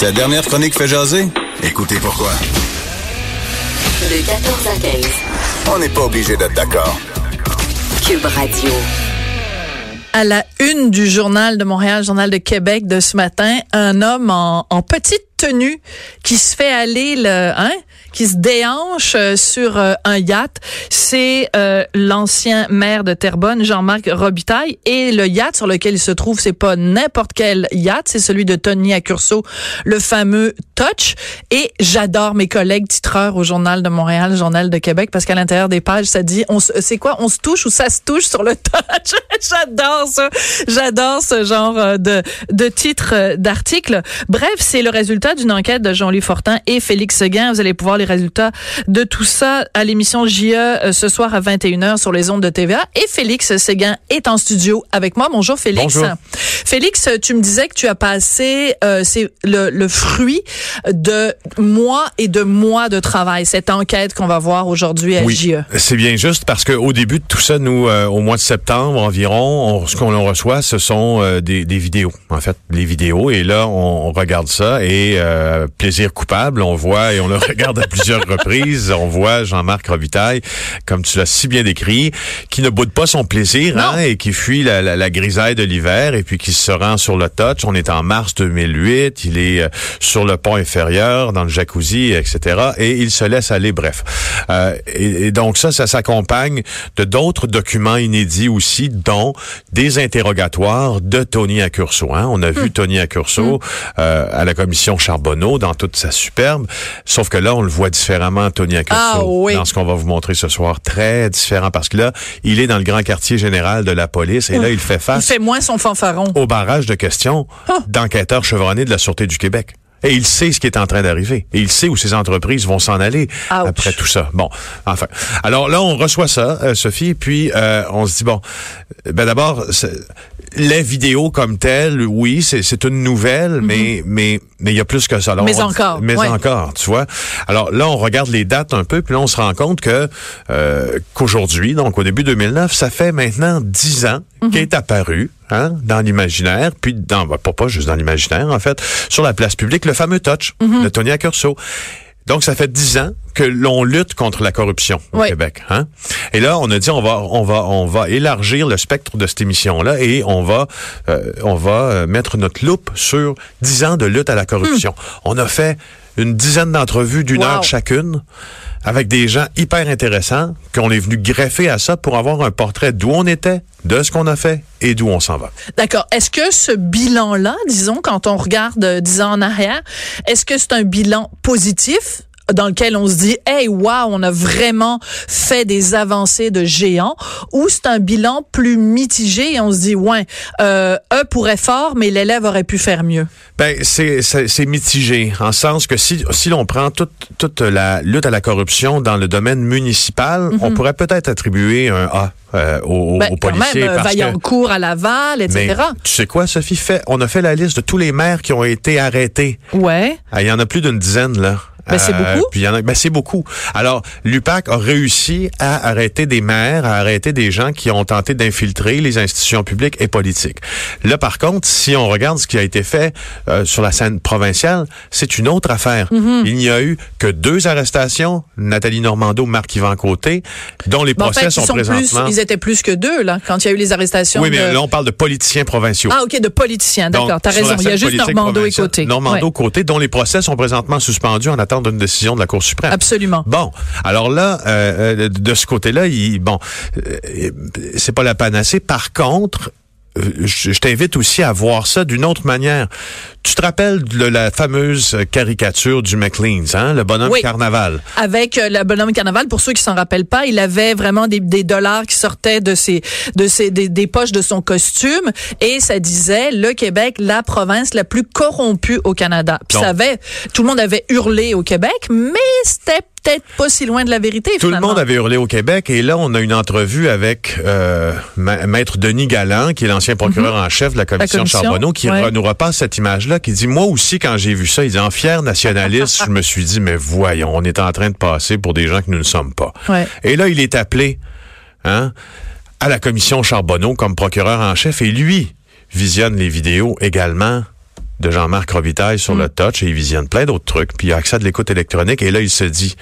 Sa dernière chronique fait jaser? Écoutez pourquoi. De 14 à 15. On n'est pas obligé d'être d'accord. Cube Radio. À la une du journal de Montréal, journal de Québec de ce matin, un homme en, en petite tenue qui se fait aller le, hein, qui se déhanche euh, sur euh, un yacht. C'est euh, l'ancien maire de Terrebonne, Jean-Marc Robitaille, et le yacht sur lequel il se trouve, c'est pas n'importe quel yacht, c'est celui de Tony Accurso, le fameux Touch. Et j'adore mes collègues titreurs au journal de Montréal, journal de Québec, parce qu'à l'intérieur des pages, ça dit, c'est quoi, on se touche ou ça se touche sur le Touch? j'adore ça, j'adore ce genre euh, de de titre d'article. Bref, c'est le résultat d'une enquête de Jean-Louis Fortin et Félix Seguin. Vous allez pouvoir les résultats de tout ça à l'émission JE euh, ce soir à 21h sur les ondes de TVA. Et Félix Séguin est en studio avec moi. Bonjour Félix. Bonjour. Félix, tu me disais que tu as passé, euh, c'est le, le fruit de mois et de mois de travail, cette enquête qu'on va voir aujourd'hui à. Oui, JE. c'est bien juste parce qu'au début de tout ça, nous, euh, au mois de septembre environ, on- ce qu'on reçoit, ce sont euh, des, des vidéos, en fait, les vidéos. Et là, on, on regarde ça et plaisir coupable, on voit et on le regarde à plusieurs reprises. On voit Jean-Marc Robitaille, comme tu l'as si bien décrit, qui ne boude pas son plaisir hein, et qui fuit la, la, la grisaille de l'hiver et puis qui se rend sur le touch. On est en mars 2008, il est euh, sur le pont inférieur, dans le jacuzzi, etc. Et il se laisse aller, bref. Euh, et, et donc ça, ça s'accompagne de d'autres documents inédits aussi, dont des interrogatoires de Tony Accurso. Hein. On a vu Tony Accurso euh, à la commission Charbonneau dans toute sa superbe, sauf que là, on le voit différemment, Tony Accurso, Ah oui. dans ce qu'on va vous montrer ce soir. Très différent, parce que là, il est dans le grand quartier général de la police, et là, il fait Il face fait moins son fanfaron. au barrage de questions Ah. d'enquêteurs chevronnés de la Sûreté du Québec. Et il sait ce qui est en train d'arriver. Et il sait où ces entreprises vont s'en aller Ouch. après tout ça. Bon, enfin. Alors là, on reçoit ça, euh, Sophie, puis euh, on se dit, bon, ben d'abord, les vidéos comme telles, oui, c'est une nouvelle, mais mais mais il y a plus que ça. Mhm. Mais on- encore, Mais ouais. encore, tu vois. Alors là, on regarde les dates un peu, puis là, on se rend compte que euh, qu'aujourd'hui, donc au début 2009, ça fait maintenant dix ans Mhm. qu'est apparu hein, dans l'imaginaire, puis dans bah, pas, pas juste dans l'imaginaire, en fait, sur la place publique, le fameux touch Mhm. de Tony Accurso. Donc, ça fait dix ans que l'on lutte contre la corruption au Oui. Québec. Hein? Et là, on a dit on va on va on va élargir le spectre de cette émission-là et on va euh, on va euh, mettre notre loupe sur dix ans de lutte à la corruption. On a fait une dizaine d'entrevues d'une Wow. heure chacune avec des gens hyper intéressants qu'on est venu greffer à ça pour avoir un portrait d'où on était, de ce qu'on a fait et d'où on s'en va. D'accord. Est-ce que ce bilan-là, disons, quand on regarde euh, dix ans en arrière, est-ce que c'est un bilan positif? Dans lequel on se dit hey wow on a vraiment fait des avancées de géants ou c'est un bilan plus mitigé et on se dit ouais euh, eux pourraient fort mais l'élève aurait pu faire mieux Ben, c'est, mitigé, en sens que si, si l'on prend toute, toute la lutte à la corruption dans le domaine municipal, on pourrait peut-être attribuer un A euh, aux, Mhm. ben, aux quand policiers. même parce que- Vaillancourt à Laval etc mais tu sais quoi, Sophie? Fait, on a fait la liste de tous les maires qui ont été arrêtés. ouais Ah, Il y en a plus d'une dizaine, là. Ben, c'est beaucoup. Puis il y en a, ben, c'est beaucoup. Alors, l'UPAC a réussi à arrêter des maires, à arrêter des gens qui ont tenté d'infiltrer les institutions publiques et politiques. Là, par contre, si on regarde ce qui a été fait euh, sur la scène provinciale, c'est une autre affaire. Mm-hmm. Il n'y a eu que deux arrestations, Nathalie Normando, Marc-Yvan Côté, dont les en procès fait, sont, sont plus, présentement... ils étaient plus que deux là quand il y a eu les arrestations. oui, mais de- là, on parle de politiciens provinciaux. Ah, ok, de politiciens, d'accord, Donc, t'as raison. Il y a juste Normando et Côté. Normando Ouais, Côté, dont les procès sont présentement suspendus en attente d'une décision de la Cour suprême. absolument. Bon, alors là, euh, euh, de ce côté-là, bon, euh, c'est pas la panacée. Par contre, je, je t'invite aussi à voir ça d'une autre manière. Tu te rappelles de la fameuse caricature du McLean's, hein, le bonhomme Oui. carnaval? avec euh, le bonhomme carnaval. Pour ceux qui s'en rappellent pas, il avait vraiment des, des dollars qui sortaient de ses, de ses, des, des poches de son costume et ça disait le Québec, la province la plus corrompue au Canada. Puis ça avait, tout le monde avait hurlé au Québec, mais c'était peut-être pas si loin de la vérité. Tout le monde avait hurlé au Québec et là, on a une entrevue avec euh, Ma- Maître Denis Galland, qui est l'ancien procureur en chef de la commission, Mhm. commission, Charbonneau, qui ouais. nous repasse cette image-là, qui dit, moi aussi, quand j'ai vu ça, il dit, en fier nationaliste, je me suis dit, mais voyons, on est en train de passer pour des gens que nous ne sommes pas. Ouais. Et là, il est appelé hein, à la commission Charbonneau comme procureur en chef et lui visionne les vidéos également de Jean-Marc Robitaille sur le touch et il visionne plein d'autres trucs. Puis il a accès à l'écoute électronique et là, il se dit,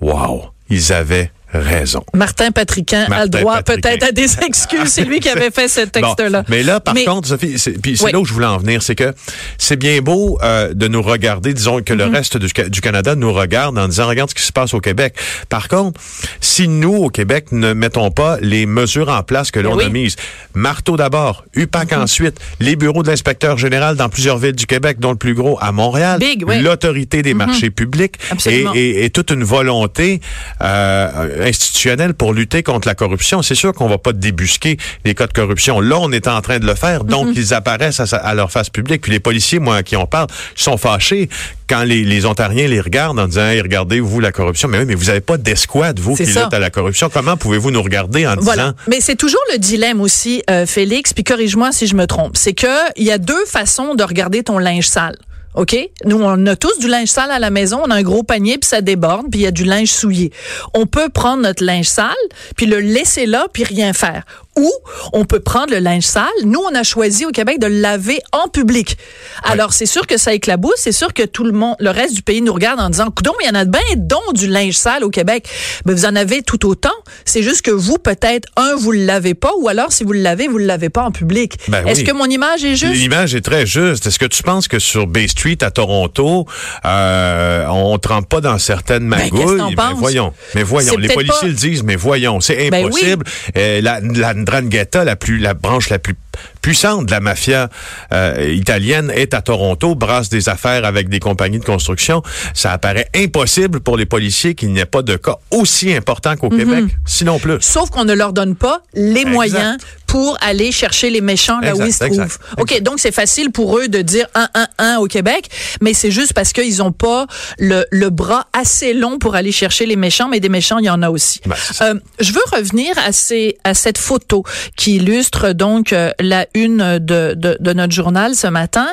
wow, ils avaient raison. Martin Patriquin a le droit peut-être à des excuses. C'est lui qui avait fait ce texte-là. Bon, mais là, par Mais- contre, Sophie, c'est, puis c'est Oui. là où je voulais en venir, c'est que c'est bien beau euh, de nous regarder, disons que le reste du, Ca- du Canada nous regarde en disant regarde ce qui se passe au Québec. Par contre, si nous au Québec ne mettons pas les mesures en place que l'on Ben oui. a mises, marteau d'abord, UPAC Mm-hmm. ensuite, les bureaux de l'inspecteur général dans plusieurs villes du Québec, dont le plus gros à Montréal, oui. L'autorité des marchés publics et, et- et toute une volonté euh, institutionnelle pour lutter contre la corruption. C'est sûr qu'on va pas débusquer les cas de corruption. Là, on est en train de le faire, donc Mhm. ils apparaissent à, leur face publique. Puis les policiers, moi, à qui on parle, sont fâchés quand les, les Ontariens les regardent en disant hey, regardez, vous, la corruption. Mais oui, mais vous avez pas d'escouade, vous, qui lutte à la corruption. Comment pouvez-vous nous regarder en Voilà. disant Mais c'est toujours le dilemme aussi, euh, Félix, puis corrige-moi si je me trompe. C'est que il y a deux façons de regarder ton linge sale. OK? Nous, on a tous du linge sale à la maison. On a un gros panier, puis ça déborde, puis il y a du linge souillé. On peut prendre notre linge sale, puis le laisser là, puis rien faire. Ou on peut prendre le linge sale. Nous, on a choisi au Québec de le laver en public. Alors, c'est sûr que ça éclabousse. C'est sûr que tout le monde, le reste du pays nous regarde en disant, coudon, il y en a bien donc du linge sale au Québec. Mais vous en avez tout autant. C'est juste que vous, peut-être, un, vous le lavez pas, ou alors, si vous le lavez, vous le lavez pas en public. Ben oui. Est-ce que mon image est juste? L'image est très juste. Est-ce que tu penses que sur Bay Street à Toronto, euh, on trempe pas dans certaines Ben, magouilles? Mais penses? voyons, mais voyons. Les policiers pas- le disent, mais voyons, c'est Ben oui. impossible. Euh, la, la Ndrangheta, la plus, la branche la plus puissante de la mafia euh, italienne, est à Toronto, brasse des affaires avec des compagnies de construction. Ça apparaît impossible pour les policiers qu'il n'y ait pas de cas aussi important qu'au Québec, sinon plus. Sauf qu'on ne leur donne pas les Exact. moyens pour aller chercher les méchants là où ils se exact, trouvent. OK, donc c'est facile pour eux de dire 1 1 1 au Québec, mais c'est juste parce qu'ils ont pas le, le bras assez long pour aller chercher les méchants, mais des méchants, il y en a aussi. Ben. Euh, je veux revenir à ces à cette photo qui illustre donc euh, la une de, de, de notre journal ce matin.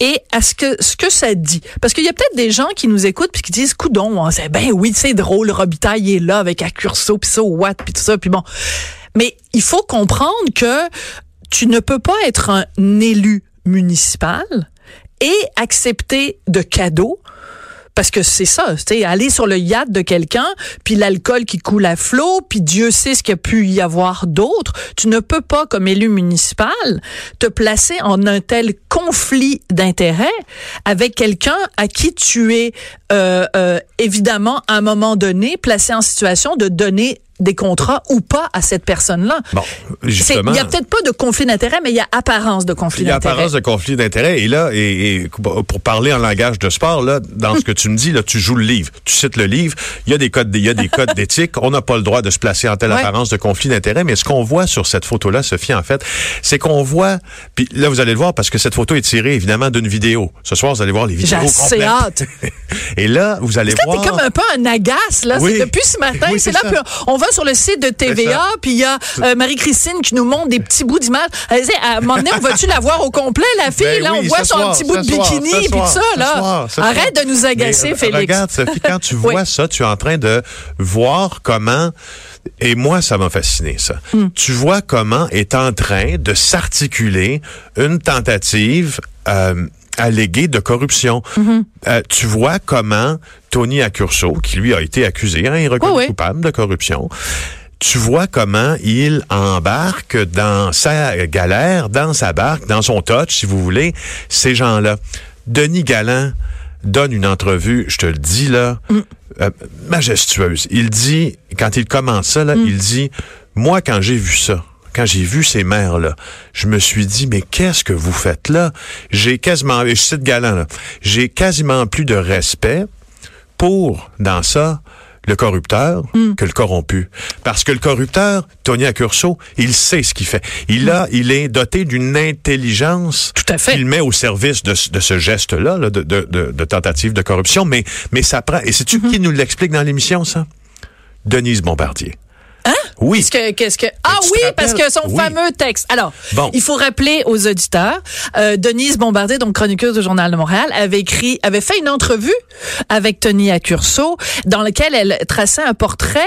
Et à ce que ce que ça dit parce qu'il y a peut-être des gens qui nous écoutent puis qui disent coudon on sait ben oui c'est drôle Robitaille il est là avec un curso puis ça what puis tout ça puis bon. Mais il faut comprendre que tu ne peux pas être un élu municipal et accepter de cadeaux parce que c'est ça, tu aller sur le yacht de quelqu'un, puis l'alcool qui coule à flot, puis Dieu sait ce qu'il y a pu y avoir d'autre. Tu ne peux pas, comme élu municipal, te placer en un tel conflit d'intérêts avec quelqu'un à qui tu es euh, euh, évidemment à un moment donné placé en situation de donner des contrats ou pas à cette personne-là. Bon, justement. Il y a peut-être pas de conflit d'intérêts, mais il y a apparence de conflit Il y a apparence de conflit d'intérêt. Et là, et, et pour parler en langage de sport, là, dans ce que tu me dis, là, tu joues le livre. Tu cites le livre. Il y a des codes, il y a des codes d'éthique. On n'a pas le droit de se placer en telle Ouais. apparence de conflit d'intérêt. Mais ce qu'on voit sur cette photo-là, Sophie, en fait, c'est qu'on voit, puis là, vous allez le voir parce que cette photo est tirée, évidemment, d'une vidéo. Ce soir, vous allez voir les J'ai vidéos assez complètes. hâte. Et là, vous allez voir. t'es comme un peu un agace, là. Oui. C'est depuis ce matin. Oui, c'est là, puis on va sur le site de TVA, puis il y a euh, Marie-Christine qui nous montre des petits bouts d'image. Elle disait, à un moment donné, on va-tu la voir au complet, la fille? Ben là, oui, on voit son soir, petit bout de soir, bikini, puis tout ça, là. soir, Arrête de nous agacer, Mais, Félix. Regarde, Sophie, quand tu vois ça, tu es en train de voir comment, et moi, ça m'a fasciné, ça. Hmm. Tu vois comment est en train de s'articuler une tentative euh, alléguée de corruption. Mm-hmm. Euh, tu vois comment Tony Accurso, qui lui a été accusé, hein, il reconnu oui. coupable de corruption, tu vois comment il embarque dans sa galère, dans sa barque, dans son touch, si vous voulez, ces gens-là. Denis Galland donne une entrevue, je te le dis là, euh, majestueuse. Il dit, quand il commence ça, là, il dit, moi, quand j'ai vu ça, quand j'ai vu ces maires-là, je me suis dit, mais qu'est-ce que vous faites là? J'ai quasiment, je cite Galant, là, j'ai quasiment plus de respect pour, dans ça, le corrupteur Hmm. que le corrompu. Parce que le corrupteur, Tony Accurso, il sait ce qu'il fait. Il a, il est doté d'une intelligence. Tout à fait. qu'il met au service de, ce- de ce geste-là, là, de, de, de, de tentative de corruption. Mais, mais ça prend. Et sais-tu Hmm. qui nous l'explique dans l'émission, ça? Denise Bombardier. Oui. Qu'est-ce que, qu'est-ce que, ah oui, parce que son Oui. fameux texte. Alors, Bon. il faut rappeler aux auditeurs, euh, Denise Bombardier, donc chroniqueuse du Journal de Montréal, avait écrit, avait fait une entrevue avec Tony Accurso, dans lequel elle traçait un portrait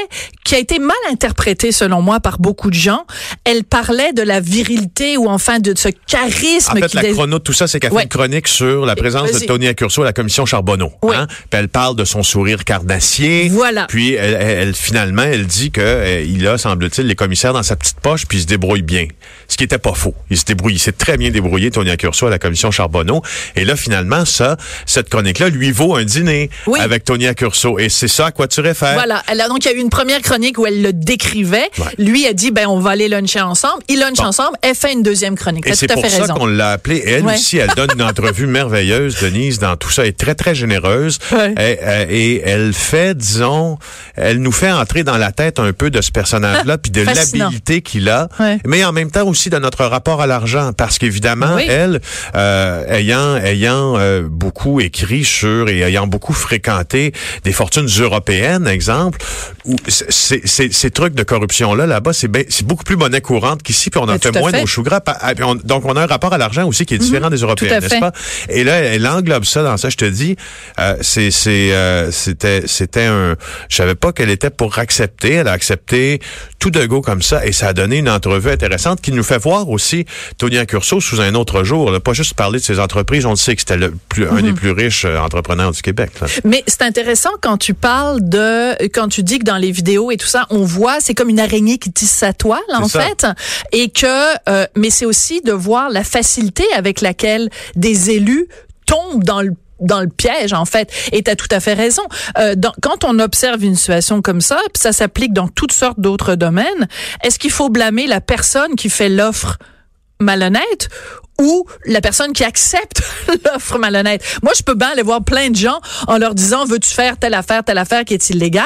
qui a été mal interprété, selon moi, par beaucoup de gens. Elle parlait de la virilité ou enfin de ce charisme En fait, qui la dé- chrono tout ça, c'est qu'elle Ouais. fait une chronique sur la présence de. Tony Accurso à la commission Charbonneau. Oui. Hein? Puis elle parle de son sourire carnassier. Voilà. Puis elle, elle- elle- finalement, elle dit que euh, il a, semble-t-il, les commissaires dans sa petite poche, puis il se débrouille bien. Ce qui était pas faux. Il se débrouille, il s'est très bien débrouillé, Tony Accurso, à la commission Charbonneau. Et là, finalement, ça, cette chronique-là lui vaut un dîner Oui. avec Tony Accurso. Et c'est ça à quoi tu réfères. Voilà. Elle a, donc, il y a eu une première chronique où elle le décrivait. Ouais. Lui a dit, ben, on va aller luncher ensemble. Ils lunchent Bon. ensemble. Elle fait une deuxième chronique. Et c'est tout à pour fait ça qu'on l'a appelée. Elle Ouais. aussi, elle donne une entrevue merveilleuse, Denise, dans tout ça. Elle est très, très généreuse. Ouais. Et, euh, et elle fait, disons, elle nous fait entrer dans la tête un peu de ce personnage-là, puis de l'habilité qu'il a, Ouais. mais en même temps aussi de notre rapport à l'argent. Parce qu'évidemment, Oui. elle, euh, ayant, ayant euh, beaucoup écrit sur et ayant beaucoup fréquenté des fortunes européennes, exemple, où ces trucs de corruption-là, là-bas, c'est ben- beaucoup plus monnaie courante qu'ici, puis on en fait moins fait. nos choux gras. Ah, donc, on a un rapport à l'argent aussi qui est différent des Mhm. à Européens, n'est-ce pas? Et là, elle englobe ça dans ça. Je te dis, euh, c'est, euh, c'était un. Je savais pas qu'elle était pour accepter. Elle a accepté tout de go comme ça, et ça a donné une entrevue intéressante qui nous fait voir aussi Tony Accurso sous un autre jour. Là, pas juste parler de ses entreprises. On le sait que c'était le plus, un Mhm. des plus riches euh, entrepreneurs du Québec. là. Mais c'est intéressant quand tu parles de, quand tu dis que dans les vidéos et tout ça, on voit, c'est comme une araignée qui tisse sa toile, en ça. fait. Et que, euh, mais c'est aussi de voir la facilité avec laquelle des élus tombent dans le dans le piège en fait et tu as tout à fait raison euh, quand on observe une situation comme ça puis ça s'applique dans toutes sortes d'autres domaines est-ce qu'il faut blâmer la personne qui fait l'offre malhonnête ou la personne qui accepte l'offre malhonnête? Moi, je peux bien aller voir plein de gens en leur disant veux-tu faire telle affaire, telle affaire qui est illégale?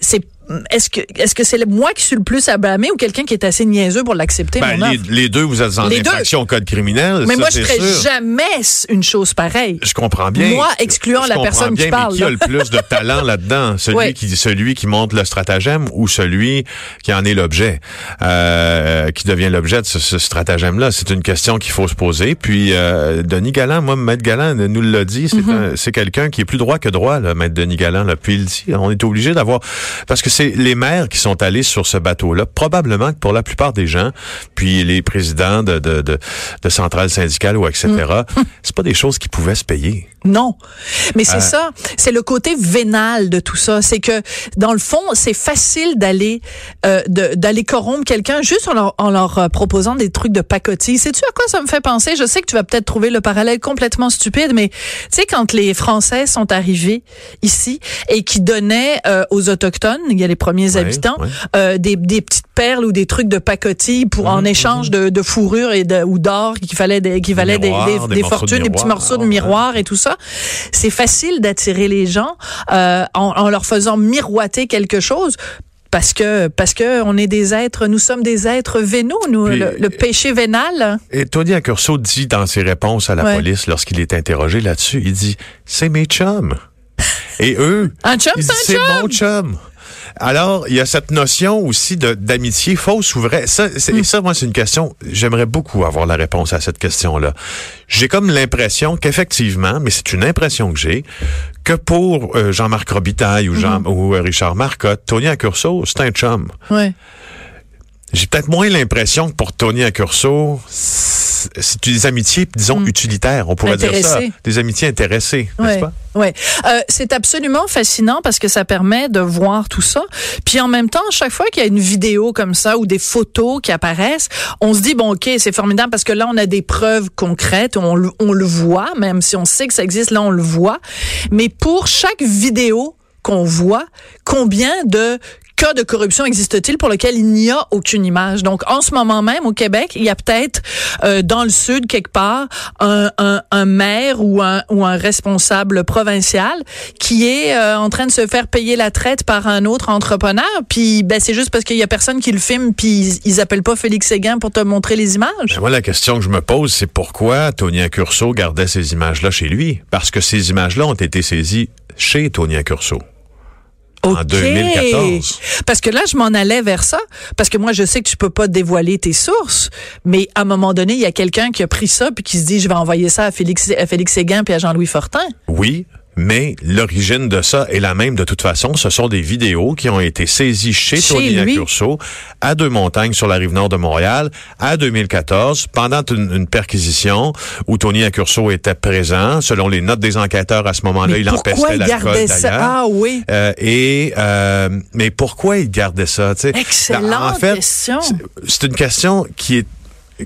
C'est est-ce que est-ce que c'est moi qui suis le plus à blâmer ou quelqu'un qui est assez niaiseux pour l'accepter Ben, mon les, offre? les deux, vous êtes en Les infraction au code criminel. Mais ça, moi, je ferais sûr. jamais une chose pareille. Je comprends bien. Moi, excluant Je la personne qui parle, Mais qui a le plus de talent là-dedans? Celui Ouais. qui celui qui monte le stratagème ou celui qui en est l'objet, euh, qui devient l'objet de ce, ce stratagème-là? C'est une question qu'il faut se poser. Puis euh, Denis Galland, moi, Maître Galland nous l'a dit, c'est Mm-hmm. c'est quelqu'un qui est plus droit que droit, là, Maître Denis Galland. Là. Puis il dit, on est obligé d'avoir... Parce que c'est les maires qui sont allés sur ce bateau-là, probablement que pour la plupart des gens, puis les présidents de, de, de, de centrales syndicales ou etc., Mm. c'est pas des choses qui pouvaient se payer. Non. Mais c'est Euh. ça, c'est le côté vénal de tout ça, c'est que dans le fond, c'est facile d'aller euh, d'aller corrompre quelqu'un juste en leur, en leur euh, proposant des trucs de pacotille. Sais-tu à quoi ça me fait penser? Je sais que tu vas peut-être trouver le parallèle complètement stupide, mais tu sais quand les Français sont arrivés ici et qui donnaient euh, aux autochtones, il y a les premiers Ouais, habitants, ouais. euh, des, des petites perles ou des trucs de pacotille pour Mhm, en échange de, de fourrure et de ou d'or qu'il fallait des, qu'il fallait des, de fortunes, des petits morceaux de miroir et tout ça. C'est facile d'attirer les gens euh, en, en leur faisant miroiter quelque chose. Parce que parce que on est des êtres, nous sommes des êtres vénaux, nous Puis- le, le péché vénal. Et Tony Accurso dit dans ses réponses à la Ouais. police lorsqu'il est interrogé là-dessus, il dit c'est mes chums. Et eux, Un chum, c'est mon chum. Alors, il y a cette notion aussi d'amitié fausse ou vraie. Ça, c'est- Hmm. et ça, moi, c'est une question. J'aimerais beaucoup avoir la réponse à cette question-là. J'ai comme l'impression qu'effectivement, mais c'est une impression que j'ai, que pour euh, Jean-Marc Robitaille ou, Jean, ou euh, Richard Marcotte, Tony Accurso, c'est un chum. Ouais. J'ai peut-être moins l'impression que pour Tony Accurso, c'est c'est des amitiés, disons, utilitaires. On pourrait dire ça. Des amitiés intéressées, n'est-ce pas? ouais. Euh, c'est absolument fascinant parce que ça permet de voir tout ça. Puis en même temps, chaque fois qu'il y a une vidéo comme ça ou des photos qui apparaissent, on se dit bon ok c'est formidable parce que là on a des preuves concrètes, on le voit, même si on sait que ça existe, là on le voit. Mais pour chaque vidéo qu'on voit, combien de cas de corruption existe-t-il pour lequel il n'y a aucune image? Donc, en ce moment même, au Québec, il y a peut-être euh, dans le sud, quelque part, un, un, un, maire ou un, ou un responsable provincial qui est euh, en train de se faire payer la traite par un autre entrepreneur. Puis, ben, c'est juste parce qu'il y a personne qui le filme, puis ils, appellent pas Félix Séguin pour te montrer les images. Ben, moi, la question que je me pose, c'est pourquoi Tony Accurso gardait ces images-là chez lui? Parce que ces images-là ont été saisies chez Tony Accurso. En 2014. Parce que là, je m'en allais vers ça. Parce que moi, je sais que tu peux pas dévoiler tes sources. Mais à un moment donné, il y a quelqu'un qui a pris ça puis qui se dit, je vais envoyer ça à Félix, à Félix Séguin puis à Jean-Louis Fortin. Oui, mais l'origine de ça est la même de toute façon. Ce sont des vidéos qui ont été saisies chez, Tony Accurso à Deux-Montagnes sur la rive nord de Montréal à 2014 pendant une, perquisition où Tony Accurso était présent. Selon les notes des enquêteurs à ce moment-là, il empêchait l'alcool d'ailleurs. Ah oui. Euh, et euh, mais pourquoi il gardait ça Excellente en fait, question. C'est une question qui est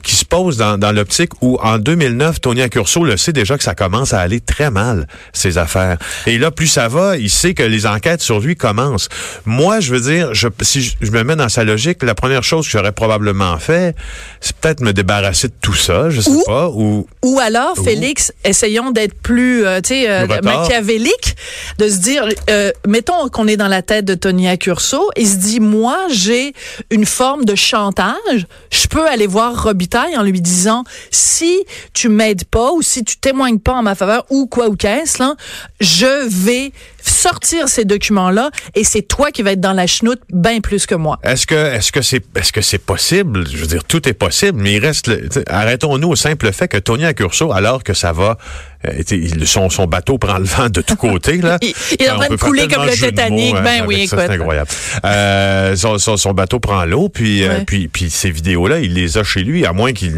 qui se pose dans, dans l'optique où en 2009, Tony Accurso le sait déjà que ça commence à aller très mal, ses affaires. Et là, plus ça va, il sait que les enquêtes sur lui commencent. Moi, je veux dire, je, si je, me mets dans sa logique, la première chose que j'aurais probablement fait, c'est peut-être me débarrasser de tout ça, je sais pas. Ou, ou alors, Félix, essayons d'être plus, euh, tu sais, euh, machiavélique, de se dire, euh, mettons qu'on est dans la tête de Tony Accurso, il se dit, moi, j'ai une forme de chantage, je peux aller voir Robin en lui disant si tu m'aides pas ou si tu témoignes pas en ma faveur ou quoi ou qu'est-ce là, je vais sortir ces documents-là et c'est toi qui vas être dans la chenoute bien plus que moi. Est-ce que est-ce que c'est est-ce que c'est possible? Je veux dire tout est possible, mais il reste arrêtons-nous au simple fait que Tony Accurso alors que ça va euh, son, son bateau prend le vent de tous côtés là. il, est en train de couler comme le Titanic, ben oui, écoute. C'est incroyable. Euh, son, son, bateau prend l'eau puis euh, puis puis ces vidéos là, il les a chez lui à moins qu'il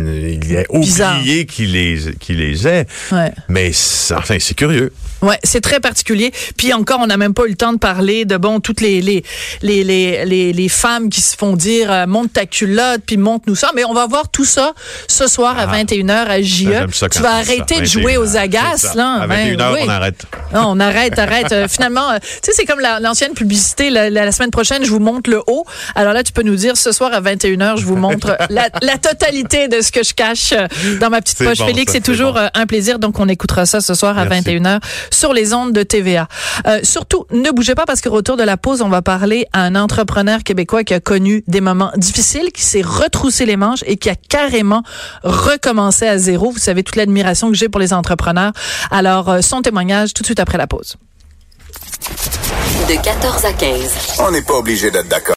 ait oublié qu'il les qu'il les ait. Ouais. Mais enfin c'est curieux. Ouais, c'est très particulier. Puis encore, on n'a même pas eu le temps de parler de bon toutes les les les les les, femmes qui se font dire euh, monte ta culotte puis monte nous ça. Mais on va voir tout ça ce soir à 21h ah. à JE. Tu vas arrêter de jouer aux agaces là. À 21h, ben on arrête. Non, on arrête, arrête. Euh, finalement, euh, tu sais, c'est comme l'ancienne publicité. La, semaine prochaine, je vous montre le haut. Alors là, tu peux nous dire ce soir à 21h, je vous montre la, la, totalité de ce que je cache dans ma petite poche. Félix, c'est toujours un plaisir. Donc, on écoutera ça ce soir à 21h sur les ondes de TVA. Euh, surtout, ne bougez pas parce que retour de la pause, on va parler à un entrepreneur québécois qui a connu des moments difficiles, qui s'est retroussé les manches et qui a carrément recommencé à zéro. Vous savez toute l'admiration que j'ai pour les entrepreneurs. Alors, euh, son témoignage tout de suite après la pause. De 14 à 15. On n'est pas obligé d'être d'accord.